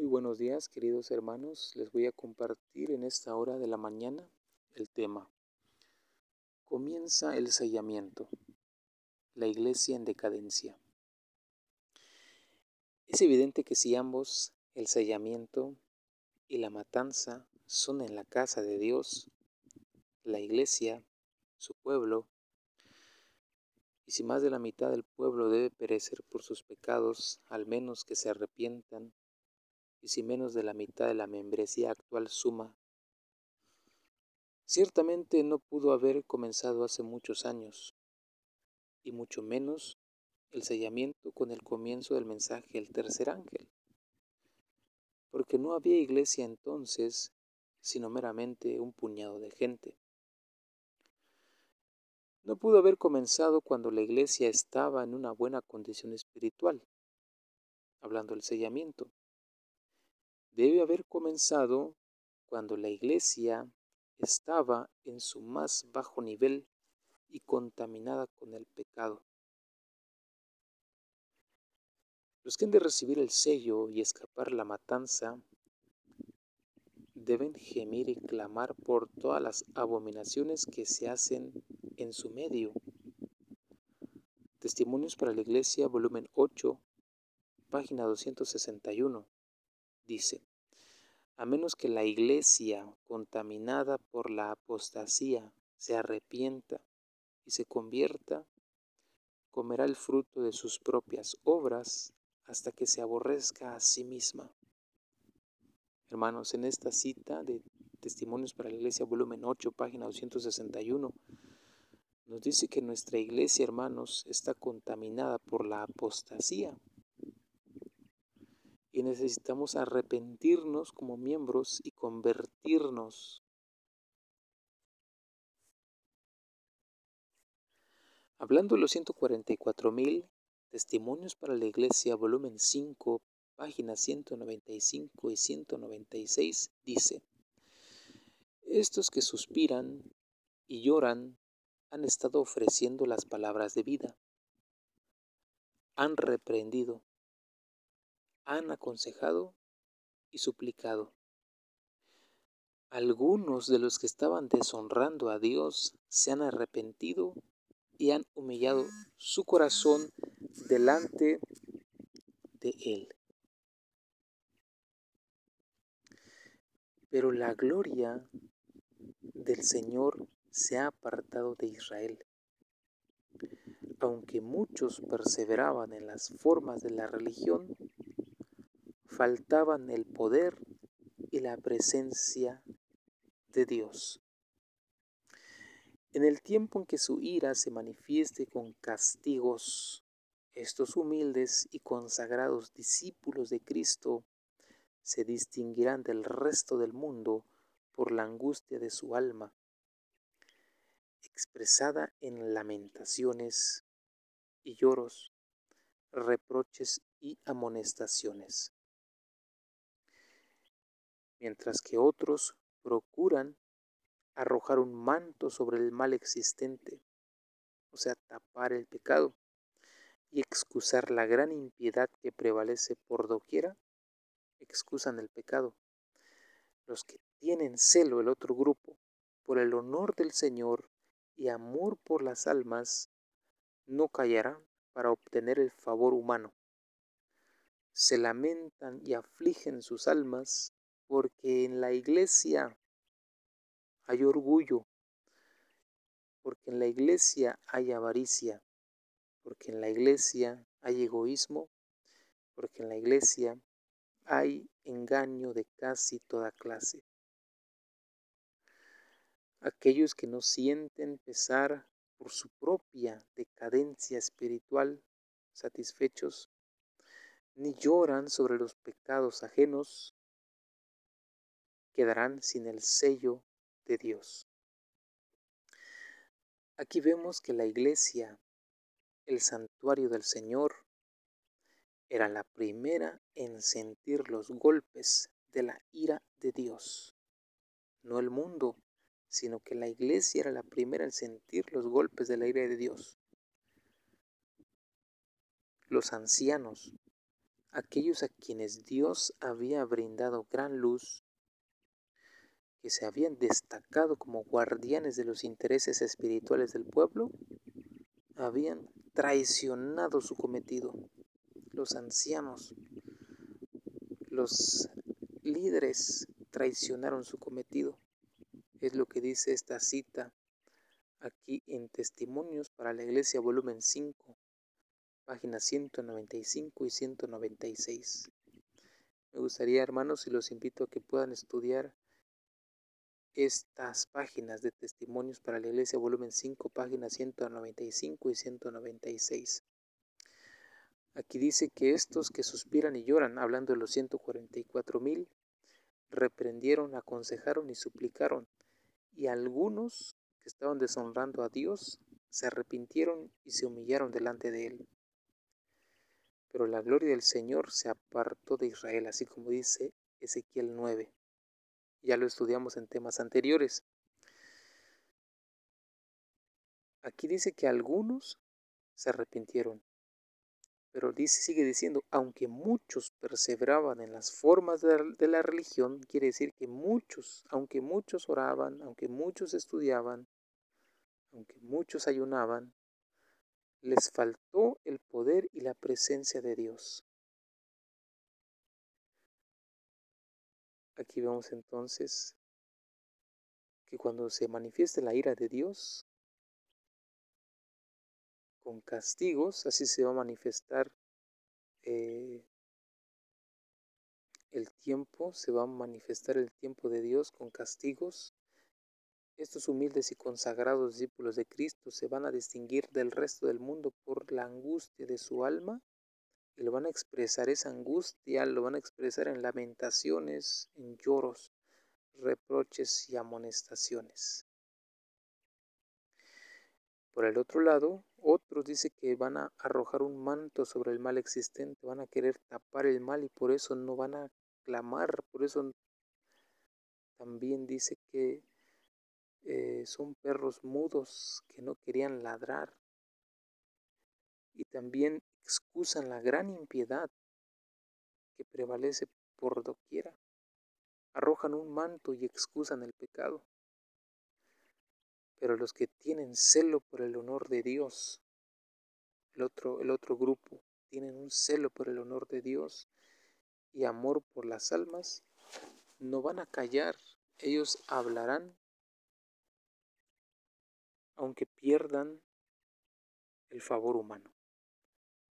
Muy buenos días, queridos hermanos. Les voy a compartir en esta hora de la mañana el tema. Comienza el sellamiento. La iglesia en decadencia. Es evidente que si ambos, el sellamiento y la matanza, son en la casa de Dios, la iglesia, su pueblo, y si más de la mitad del pueblo debe perecer por sus pecados, al menos que se arrepientan y si menos de la mitad de la membresía actual suma. Ciertamente no pudo haber comenzado hace muchos años, y mucho menos el sellamiento con el comienzo del mensaje del tercer ángel, porque no había iglesia entonces, sino meramente un puñado de gente. No pudo haber comenzado cuando la iglesia estaba en una buena condición espiritual, hablando del sellamiento debe haber comenzado cuando la iglesia estaba en su más bajo nivel y contaminada con el pecado. Los que han de recibir el sello y escapar la matanza deben gemir y clamar por todas las abominaciones que se hacen en su medio. Testimonios para la Iglesia, volumen 8, página 261 dice, a menos que la iglesia contaminada por la apostasía se arrepienta y se convierta, comerá el fruto de sus propias obras hasta que se aborrezca a sí misma. Hermanos, en esta cita de Testimonios para la Iglesia, volumen 8, página 261, nos dice que nuestra iglesia, hermanos, está contaminada por la apostasía y necesitamos arrepentirnos como miembros y convertirnos. Hablando de los 144 mil testimonios para la iglesia, volumen 5, páginas 195 y 196, dice, estos que suspiran y lloran han estado ofreciendo las palabras de vida, han reprendido, han aconsejado y suplicado. Algunos de los que estaban deshonrando a Dios se han arrepentido y han humillado su corazón delante de Él. Pero la gloria del Señor se ha apartado de Israel. Aunque muchos perseveraban en las formas de la religión, faltaban el poder y la presencia de Dios. En el tiempo en que su ira se manifieste con castigos, estos humildes y consagrados discípulos de Cristo se distinguirán del resto del mundo por la angustia de su alma, expresada en lamentaciones y lloros, reproches y amonestaciones mientras que otros procuran arrojar un manto sobre el mal existente, o sea, tapar el pecado y excusar la gran impiedad que prevalece por doquiera, excusan el pecado. Los que tienen celo el otro grupo por el honor del Señor y amor por las almas, no callarán para obtener el favor humano. Se lamentan y afligen sus almas porque en la iglesia hay orgullo, porque en la iglesia hay avaricia, porque en la iglesia hay egoísmo, porque en la iglesia hay engaño de casi toda clase. Aquellos que no sienten pesar por su propia decadencia espiritual, satisfechos, ni lloran sobre los pecados ajenos, quedarán sin el sello de Dios. Aquí vemos que la iglesia, el santuario del Señor, era la primera en sentir los golpes de la ira de Dios. No el mundo, sino que la iglesia era la primera en sentir los golpes de la ira de Dios. Los ancianos, aquellos a quienes Dios había brindado gran luz, que se habían destacado como guardianes de los intereses espirituales del pueblo, habían traicionado su cometido. Los ancianos, los líderes traicionaron su cometido. Es lo que dice esta cita aquí en Testimonios para la Iglesia, volumen 5, páginas 195 y 196. Me gustaría, hermanos, y los invito a que puedan estudiar estas páginas de Testimonios para la Iglesia, volumen 5, páginas 195 y 196. Aquí dice que estos que suspiran y lloran, hablando de los 144 mil, reprendieron, aconsejaron y suplicaron, y algunos que estaban deshonrando a Dios se arrepintieron y se humillaron delante de él. Pero la gloria del Señor se apartó de Israel, así como dice Ezequiel 9. Ya lo estudiamos en temas anteriores. Aquí dice que algunos se arrepintieron, pero dice, sigue diciendo, aunque muchos perseveraban en las formas de la religión, quiere decir que muchos, aunque muchos oraban, aunque muchos estudiaban, aunque muchos ayunaban, les faltó el poder y la presencia de Dios. Aquí vemos entonces que cuando se manifieste la ira de Dios, con castigos, así se va a manifestar eh, el tiempo, se va a manifestar el tiempo de Dios con castigos. Estos humildes y consagrados discípulos de Cristo se van a distinguir del resto del mundo por la angustia de su alma lo van a expresar esa angustia, lo van a expresar en lamentaciones, en lloros, reproches y amonestaciones. Por el otro lado, otros dice que van a arrojar un manto sobre el mal existente, van a querer tapar el mal y por eso no van a clamar, por eso también dice que eh, son perros mudos que no querían ladrar y también excusan la gran impiedad que prevalece por doquiera, arrojan un manto y excusan el pecado. Pero los que tienen celo por el honor de Dios, el otro, el otro grupo, tienen un celo por el honor de Dios y amor por las almas, no van a callar, ellos hablarán, aunque pierdan el favor humano.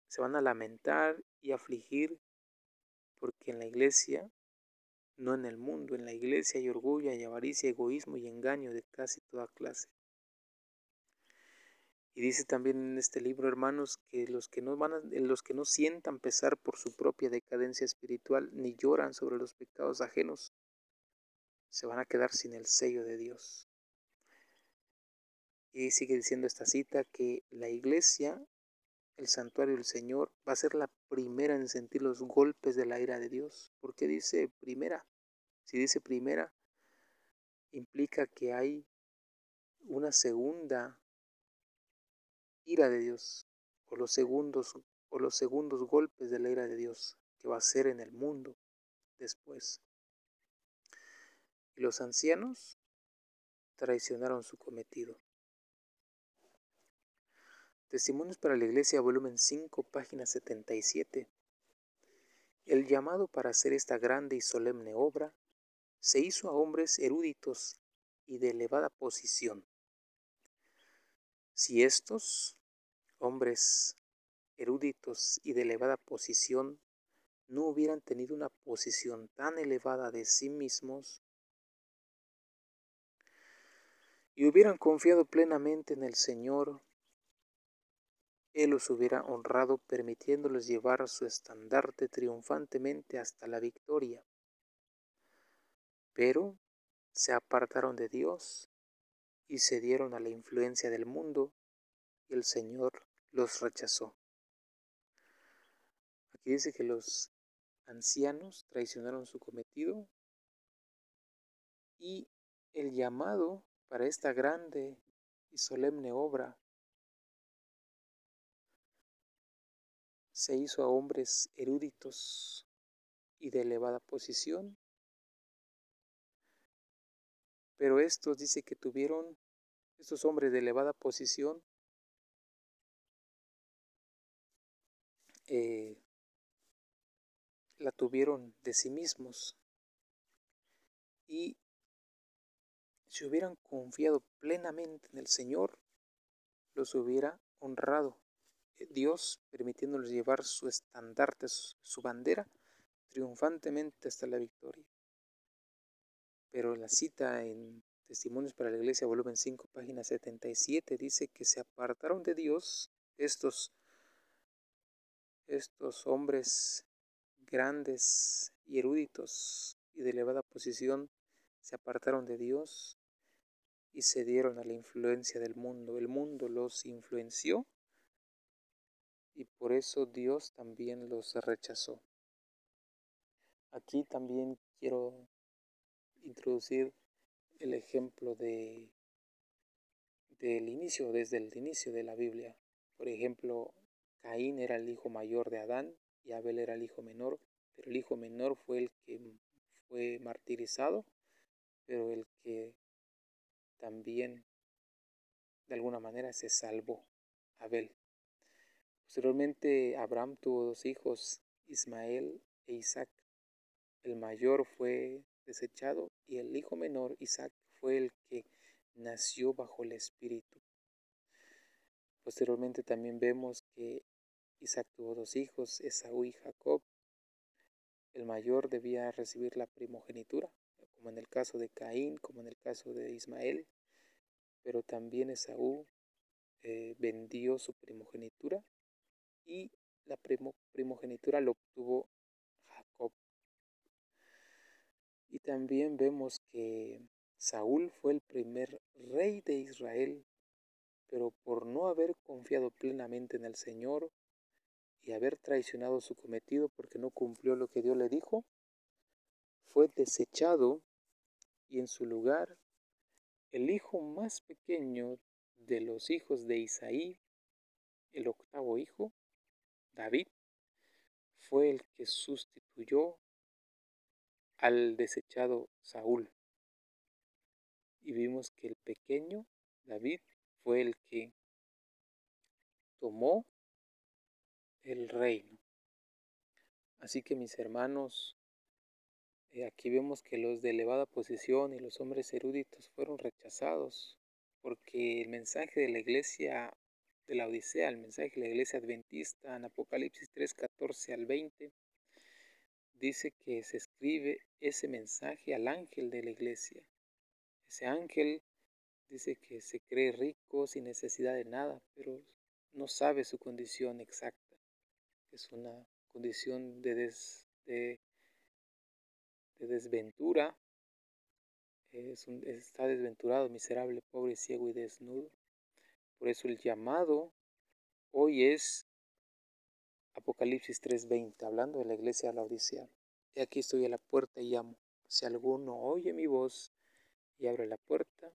Se van a lamentar y afligir porque en la iglesia, no en el mundo, en la iglesia hay orgullo, hay avaricia, egoísmo y engaño de casi toda clase. Y dice también en este libro, hermanos, que los que no van a, los que no sientan pesar por su propia decadencia espiritual ni lloran sobre los pecados ajenos, se van a quedar sin el sello de Dios. Y sigue diciendo esta cita que la iglesia, el santuario del Señor, va a ser la primera en sentir los golpes de la ira de Dios. ¿Por qué dice primera? Si dice primera, implica que hay una segunda ira de Dios o los segundos o los segundos golpes de la ira de Dios que va a ser en el mundo después. Y los ancianos traicionaron su cometido. Testimonios para la Iglesia, volumen 5, página 77. El llamado para hacer esta grande y solemne obra se hizo a hombres eruditos y de elevada posición. Si estos hombres eruditos y de elevada posición no hubieran tenido una posición tan elevada de sí mismos y hubieran confiado plenamente en el Señor, Él los hubiera honrado permitiéndoles llevar su estandarte triunfantemente hasta la victoria. Pero se apartaron de Dios y se dieron a la influencia del mundo y el Señor los rechazó. Aquí dice que los ancianos traicionaron su cometido y el llamado para esta grande y solemne obra se hizo a hombres eruditos y de elevada posición, pero estos dice que tuvieron, estos hombres de elevada posición, eh, la tuvieron de sí mismos y si hubieran confiado plenamente en el Señor, los hubiera honrado. Dios permitiéndoles llevar su estandarte, su bandera, triunfantemente hasta la victoria. Pero la cita en Testimonios para la Iglesia, volumen 5, página 77, dice que se apartaron de Dios estos, estos hombres grandes y eruditos y de elevada posición, se apartaron de Dios y se dieron a la influencia del mundo. El mundo los influenció y por eso Dios también los rechazó. Aquí también quiero introducir el ejemplo de del inicio, desde el inicio de la Biblia. Por ejemplo, Caín era el hijo mayor de Adán y Abel era el hijo menor, pero el hijo menor fue el que fue martirizado, pero el que también de alguna manera se salvó, Abel. Posteriormente Abraham tuvo dos hijos, Ismael e Isaac. El mayor fue desechado y el hijo menor, Isaac, fue el que nació bajo el Espíritu. Posteriormente también vemos que Isaac tuvo dos hijos, Esaú y Jacob. El mayor debía recibir la primogenitura, como en el caso de Caín, como en el caso de Ismael, pero también Esaú eh, vendió su primogenitura y la primogenitura lo obtuvo Jacob. Y también vemos que Saúl fue el primer rey de Israel, pero por no haber confiado plenamente en el Señor y haber traicionado su cometido porque no cumplió lo que Dios le dijo, fue desechado y en su lugar el hijo más pequeño de los hijos de Isaí, el octavo hijo, David, fue el que sustituyó al desechado Saúl. Y vimos que el pequeño David fue el que tomó el reino. Así que mis hermanos, eh, aquí vemos que los de elevada posición y los hombres eruditos fueron rechazados, porque el mensaje de la iglesia de la Odisea, el mensaje de la iglesia adventista en Apocalipsis 3, 14 al 20, dice que se escribe ese mensaje al ángel de la iglesia. Ese ángel dice que se cree rico sin necesidad de nada, pero no sabe su condición exacta. Es una condición de, de de desventura. Es un, está desventurado, miserable, pobre, ciego y desnudo. Por eso el llamado hoy es Apocalipsis 3:20, hablando de la iglesia de la Odisea. He aquí estoy a la puerta y llamo. Si alguno oye mi voz y abre la puerta,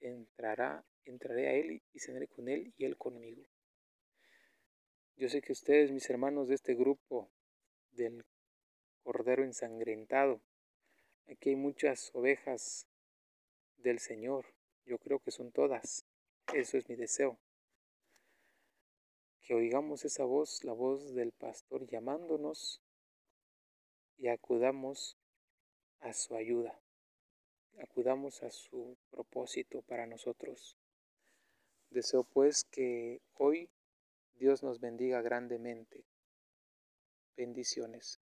entrará, entraré a él y cenaré con él y él conmigo. Yo sé que ustedes, mis hermanos de este grupo del cordero ensangrentado. Aquí hay muchas ovejas del Señor. Yo creo que son todas. Eso es mi deseo. Que oigamos esa voz, la voz del pastor llamándonos y acudamos a su ayuda. Acudamos a su propósito para nosotros. Deseo pues que hoy Dios nos bendiga grandemente. Bendiciones.